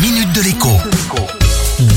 minute de l'écho.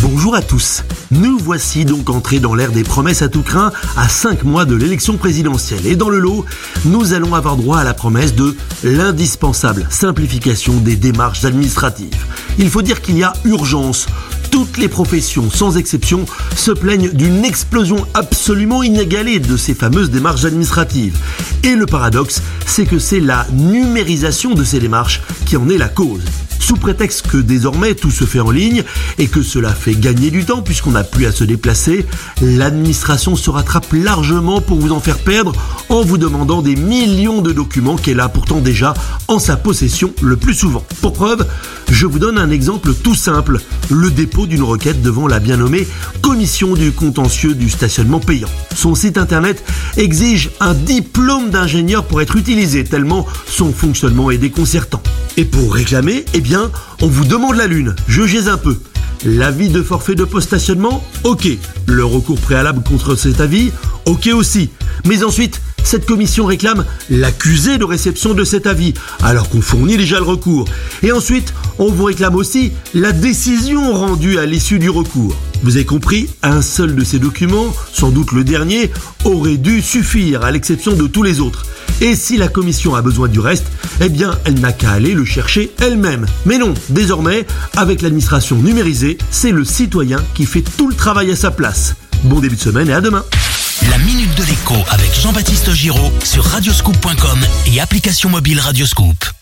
Bonjour à tous. Nous voici donc entrés dans l'ère des promesses à tout craint à 5 mois de l'élection présidentielle. Et dans le lot, nous allons avoir droit à la promesse de l'indispensable simplification des démarches administratives. Il faut dire qu'il y a urgence. Toutes les professions, sans exception, se plaignent d'une explosion absolument inégalée de ces fameuses démarches administratives. Et le paradoxe, c'est que c'est la numérisation de ces démarches qui en est la cause sous prétexte que désormais tout se fait en ligne et que cela fait gagner du temps puisqu'on n'a plus à se déplacer, l'administration se rattrape largement pour vous en faire perdre en vous demandant des millions de documents qu'elle a pourtant déjà en sa possession le plus souvent. Pour preuve, je vous donne un exemple tout simple, le dépôt d'une requête devant la bien nommée Commission du contentieux du stationnement payant. Son site internet exige un diplôme d'ingénieur pour être utilisé tellement son fonctionnement est déconcertant. Et pour réclamer, eh bien, on vous demande la lune. Jugez un peu. L'avis de forfait de post-stationnement Ok. Le recours préalable contre cet avis Ok aussi. Mais ensuite, cette commission réclame l'accusé de réception de cet avis, alors qu'on fournit déjà le recours. Et ensuite, on vous réclame aussi la décision rendue à l'issue du recours. Vous avez compris, un seul de ces documents, sans doute le dernier, aurait dû suffire, à l'exception de tous les autres. Et si la commission a besoin du reste, eh bien, elle n'a qu'à aller le chercher elle-même. Mais non, désormais, avec l'administration numérisée, c'est le citoyen qui fait tout le travail à sa place. Bon début de semaine et à demain. La minute de l'écho avec Jean-Baptiste Giraud sur radioscoop.com et application mobile Radioscoop.